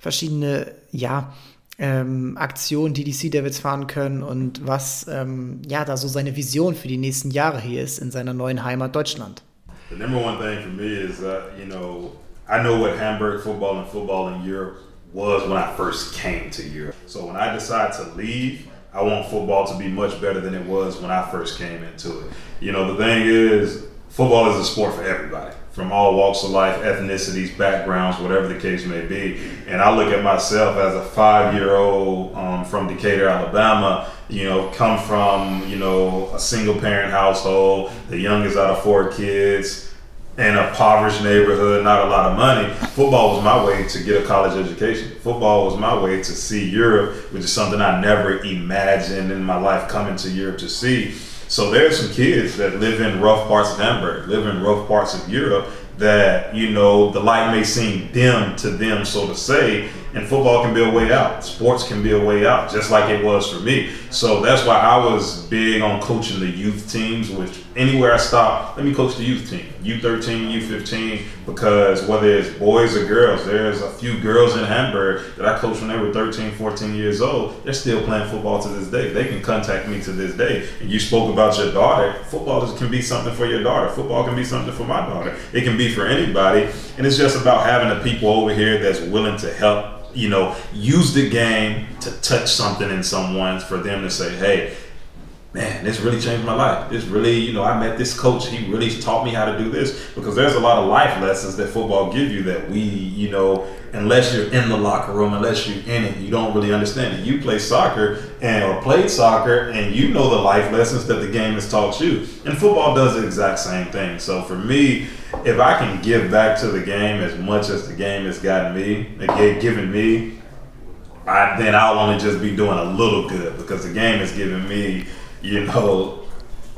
verschiedene, ja, ähm, Aktionen, die die Sea Devils fahren können und was ähm, ja da so seine Vision für die nächsten Jahre hier ist in seiner neuen Heimat Deutschland. The number one thing for me is that you know I know what Hamburg football and football in Europe was when I first came to Europe. So when I decide to leave, I want football to be much better than it was when I first came into it. You know the thing is, football is a sport for everybody from all walks of life, ethnicities, backgrounds, whatever the case may be. And I look at myself as a five year old um, from Decatur, Alabama, you know, come from, you know, a single parent household, the youngest out of four kids. in a impoverished neighborhood, not a lot of money. Football was my way to get a college education. Football was my way to see Europe, which is something I never imagined in my life coming to Europe to see. So there's some kids that live in rough parts of Hamburg, live in rough parts of Europe that, you know, the light may seem dim to them, so to say, and football can be a way out. Sports can be a way out, just like it was for me. So that's why I was big on coaching the youth teams, which anywhere I stop, let me coach the youth team, U13, U15, because whether it's boys or girls, there's a few girls in Hamburg that I coached when they were 13, 14 years old. They're still playing football to this day. They can contact me to this day. And you spoke about your daughter. Football can be something for your daughter. Football can be something for my daughter. It can be for anybody. And it's just about having the people over here that's willing to help you know, use the game to touch something in someone for them to say, hey, man, this really changed my life. This really, you know, I met this coach. He really taught me how to do this because there's a lot of life lessons that football give you that we, you know, unless you're in the locker room, unless you're in it, you don't really understand it. You play soccer and or played soccer and you know the life lessons that the game has taught you. And football does the exact same thing. So for me, if I can give back to the game as much as the game has gotten me, given me, I, then I'll only just be doing a little good because the game has given me, you know,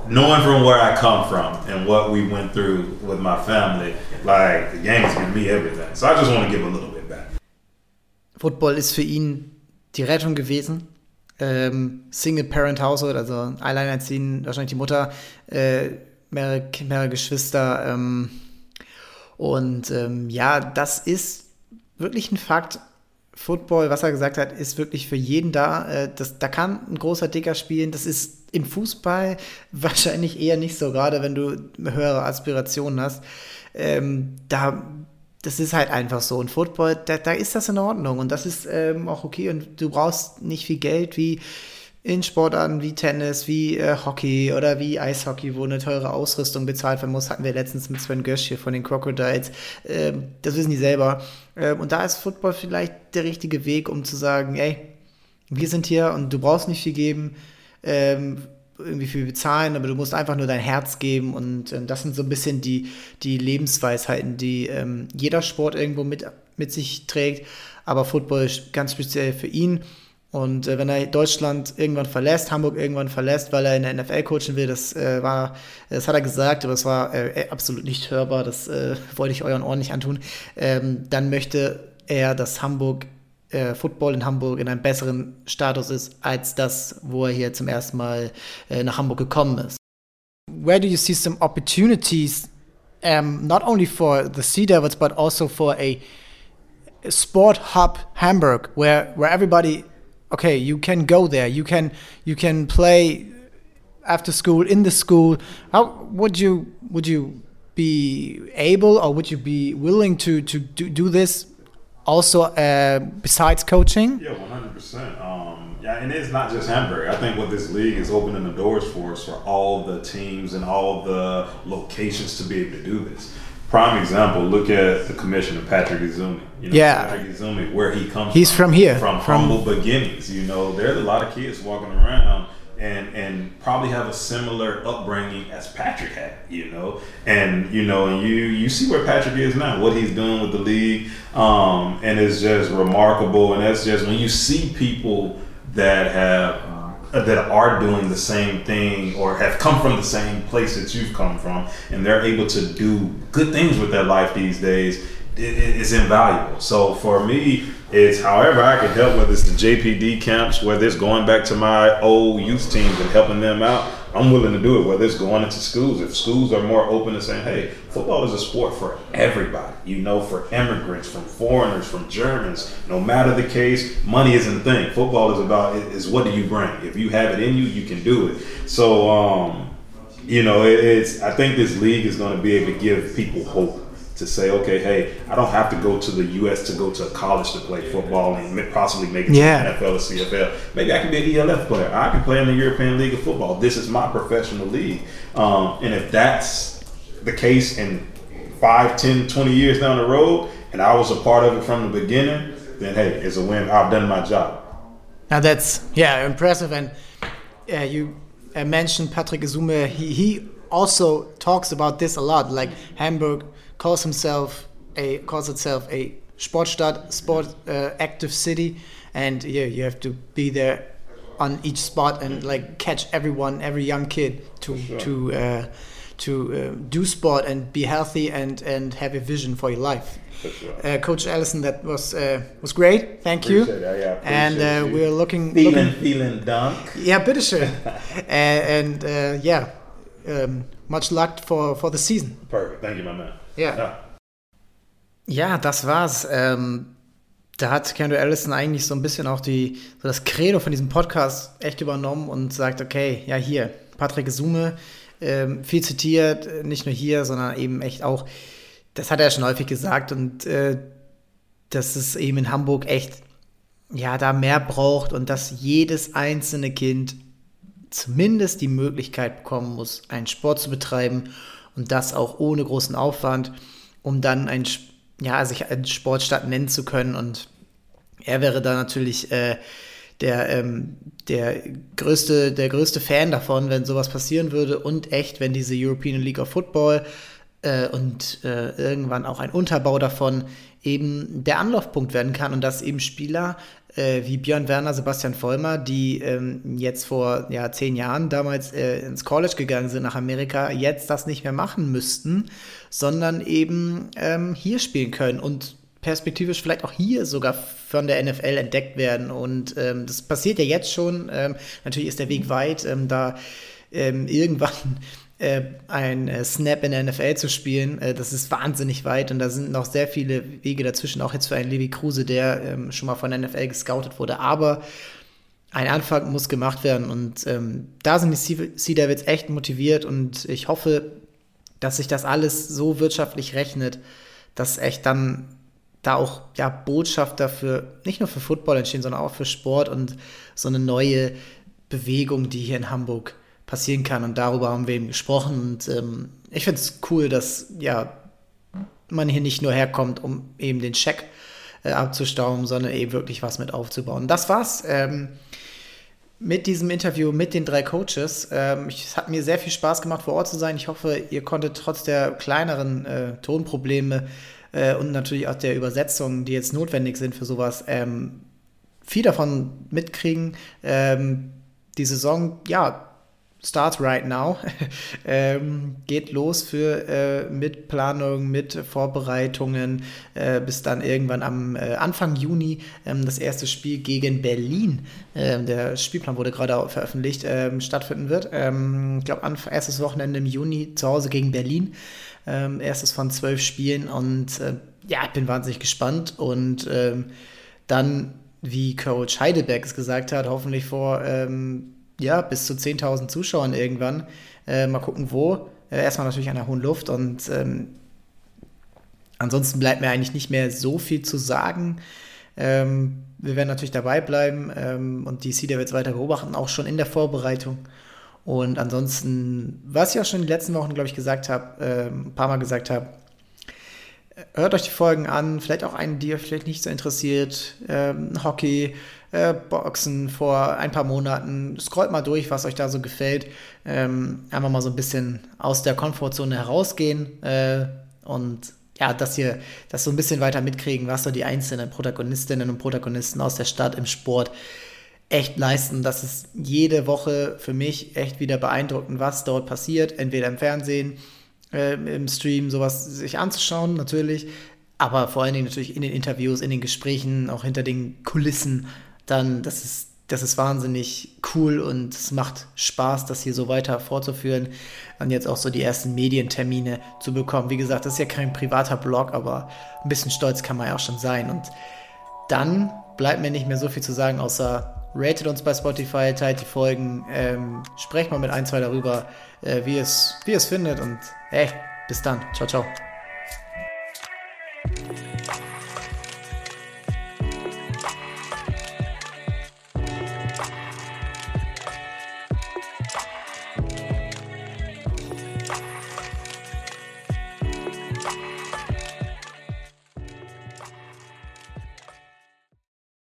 knowing from where I come from and what we went through with my family, like the game has given me everything. So I just want to give a little bit back. Football ist für ihn die Rettung gewesen. Ähm, Single Parent Household, also alleinerziehend, wahrscheinlich die Mutter, äh, mehrere, mehrere Geschwister. Ähm, und ähm, ja, das ist wirklich ein Fakt. Football, was er gesagt hat, ist wirklich für jeden da. Äh, das, da kann ein großer Dicker spielen. Das ist im Fußball [laughs] wahrscheinlich eher nicht so, gerade wenn du höhere Aspirationen hast. Ähm, da, das ist halt einfach so. Und Football, da, da ist das in Ordnung und das ist ähm, auch okay. Und du brauchst nicht viel Geld wie in Sportarten wie Tennis, wie äh, Hockey oder wie Eishockey, wo eine teure Ausrüstung bezahlt werden muss, hatten wir letztens mit Sven Gösch hier von den Crocodiles. Ähm, das wissen die selber. Ähm, und da ist Football vielleicht der richtige Weg, um zu sagen, ey, wir sind hier und du brauchst nicht viel geben, ähm, irgendwie viel bezahlen, aber du musst einfach nur dein Herz geben und ähm, das sind so ein bisschen die, die Lebensweisheiten, die ähm, jeder Sport irgendwo mit, mit sich trägt, aber Football ganz speziell für ihn. Und äh, wenn er Deutschland irgendwann verlässt, Hamburg irgendwann verlässt, weil er in der NFL coachen will, das äh, war, das hat er gesagt, aber es war äh, absolut nicht hörbar, das äh, wollte ich euren Ohren nicht antun, ähm, dann möchte er, dass Hamburg, äh, Football in Hamburg in einem besseren Status ist, als das, wo er hier zum ersten Mal äh, nach Hamburg gekommen ist. Where do you see some opportunities, um, not only for the Sea Devils, but also for a sport hub Hamburg, where, where everybody okay, you can go there. You can you can play after school in the school. How would you would you be able or would you be willing to to do, do this also uh, besides coaching? Yeah, one hundred percent. Um, yeah, and it's not just Hamburg. I think what this league is opening the doors for is for all the teams and all the locations to be able to do this prime example, look at the commissioner Patrick Izumi. You know, yeah, Patrick Izumi, where he comes. He's from, from here, from, from humble beginnings. You know, there's a lot of kids walking around and and probably have a similar upbringing as Patrick had. You know, and you know, and you you see where Patrick is now, what he's doing with the league, um, and it's just remarkable. And that's just when you see people that have that are doing the same thing or have come from the same place that you've come from and they're able to do good things with their life these days it, it's invaluable so for me it's however i can help whether it's the jpd camps whether it's going back to my old youth teams and helping them out I'm willing to do it, whether it's going into schools. If schools are more open to saying, hey, football is a sport for everybody, you know, for immigrants, from foreigners, from Germans, no matter the case, money isn't the thing. Football is about, is what do you bring? If you have it in you, you can do it. So, um, you know, it, it's, I think this league is going to be able to give people hope to say, okay, hey, I don't have to go to the U.S. to go to a college to play football and possibly make it yeah. to the NFL or CFL. Maybe I can be an ELF player. I can play in the European League of Football. This is my professional league. Um, and if that's the case in 5, 10, 20 years down the road, and I was a part of it from the beginning, then hey, it's a win. I've done my job. Now that's, yeah, impressive. And uh, you uh, mentioned Patrick Izume. He, he also talks about this a lot. Like Hamburg calls himself a calls itself a Sportstadt, sport uh, active city, and yeah, you have to be there on each spot and like catch everyone, every young kid to sure. to uh, to uh, do sport and be healthy and and have a vision for your life. Sure. Uh, Coach Allison, that was uh, was great. Thank you. Appreciate it. Yeah, and uh, we're looking. Feeling, feeling dunk. yeah, bitteschön. [laughs] and uh, yeah, um, much luck for for the season. Perfect. Thank you, my man. Ja. Yeah. Ja, das war's. Ähm, da hat Kendall Allison eigentlich so ein bisschen auch die, so das Credo von diesem Podcast echt übernommen und sagt, okay, ja hier, Patrick Sume, ähm, viel zitiert, nicht nur hier, sondern eben echt auch, das hat er schon häufig gesagt und äh, dass es eben in Hamburg echt, ja, da mehr braucht und dass jedes einzelne Kind zumindest die Möglichkeit bekommen muss, einen Sport zu betreiben und das auch ohne großen Aufwand, um dann ein, ja, sich eine Sportstadt nennen zu können. Und er wäre da natürlich äh, der, ähm, der, größte, der größte Fan davon, wenn sowas passieren würde und echt, wenn diese European League of Football äh, und äh, irgendwann auch ein Unterbau davon eben der Anlaufpunkt werden kann und dass eben Spieler äh, wie Björn Werner, Sebastian Vollmer, die ähm, jetzt vor ja, zehn Jahren damals äh, ins College gegangen sind nach Amerika, jetzt das nicht mehr machen müssten, sondern eben ähm, hier spielen können und perspektivisch vielleicht auch hier sogar von der NFL entdeckt werden. Und ähm, das passiert ja jetzt schon. Ähm, natürlich ist der Weg weit, ähm, da ähm, [laughs] irgendwann äh, ein äh, Snap in der NFL zu spielen. Äh, das ist wahnsinnig weit und da sind noch sehr viele Wege dazwischen, auch jetzt für einen Levi Kruse, der ähm, schon mal von der NFL gescoutet wurde. Aber ein Anfang muss gemacht werden und ähm, da sind die Sea Devils echt motiviert und ich hoffe, dass sich das alles so wirtschaftlich rechnet, dass echt dann da auch ja, Botschafter für, nicht nur für Football entstehen, sondern auch für Sport und so eine neue Bewegung, die hier in Hamburg passieren kann. Und darüber haben wir eben gesprochen. Und ähm, ich finde es cool, dass ja, man hier nicht nur herkommt, um eben den Scheck äh, abzustauben, sondern eben wirklich was mit aufzubauen. Das war's. Ähm, mit diesem Interview mit den drei Coaches. Ähm, ich, es hat mir sehr viel Spaß gemacht, vor Ort zu sein. Ich hoffe, ihr konntet trotz der kleineren äh, Tonprobleme äh, und natürlich auch der Übersetzungen, die jetzt notwendig sind für sowas, ähm, viel davon mitkriegen. Ähm, die Saison, ja, starts right now. [laughs] ähm, geht los für äh, mit Planung, mit Vorbereitungen, äh, bis dann irgendwann am äh, Anfang Juni ähm, das erste Spiel gegen Berlin, ähm, der Spielplan wurde gerade veröffentlicht, ähm, stattfinden wird. Ähm, ich glaube, erstes Wochenende im Juni zu Hause gegen Berlin. Ähm, erstes von zwölf Spielen und äh, ja, ich bin wahnsinnig gespannt und dann, wie Coach Heidelberg es gesagt hat, hoffentlich vor ja, bis zu 10.000 Zuschauern irgendwann. Äh, mal gucken, wo. Äh, erstmal natürlich an der hohen Luft und ähm, ansonsten bleibt mir eigentlich nicht mehr so viel zu sagen. Ähm, wir werden natürlich dabei bleiben ähm, und die Sea weiter beobachten, auch schon in der Vorbereitung. Und ansonsten, was ich auch schon in den letzten Wochen, glaube ich, gesagt habe, äh, ein paar Mal gesagt habe, hört euch die Folgen an, vielleicht auch einen, die ihr vielleicht nicht so interessiert. Ähm, Hockey, äh, Boxen vor ein paar Monaten. Scrollt mal durch, was euch da so gefällt. Ähm, einfach mal so ein bisschen aus der Komfortzone herausgehen äh, und ja, dass ihr das so ein bisschen weiter mitkriegen, was so die einzelnen Protagonistinnen und Protagonisten aus der Stadt im Sport echt leisten. Das ist jede Woche für mich echt wieder beeindruckend, was dort passiert, entweder im Fernsehen, äh, im Stream, sowas sich anzuschauen, natürlich, aber vor allen Dingen natürlich in den Interviews, in den Gesprächen, auch hinter den Kulissen, dann, das ist, das ist wahnsinnig cool und es macht Spaß, das hier so weiter fortzuführen und jetzt auch so die ersten Medientermine zu bekommen. Wie gesagt, das ist ja kein privater Blog, aber ein bisschen stolz kann man ja auch schon sein. Und dann bleibt mir nicht mehr so viel zu sagen, außer ratet uns bei Spotify, teilt die Folgen, ähm, sprecht mal mit ein, zwei darüber, äh, wie, es, wie es findet und hey, bis dann. Ciao, ciao.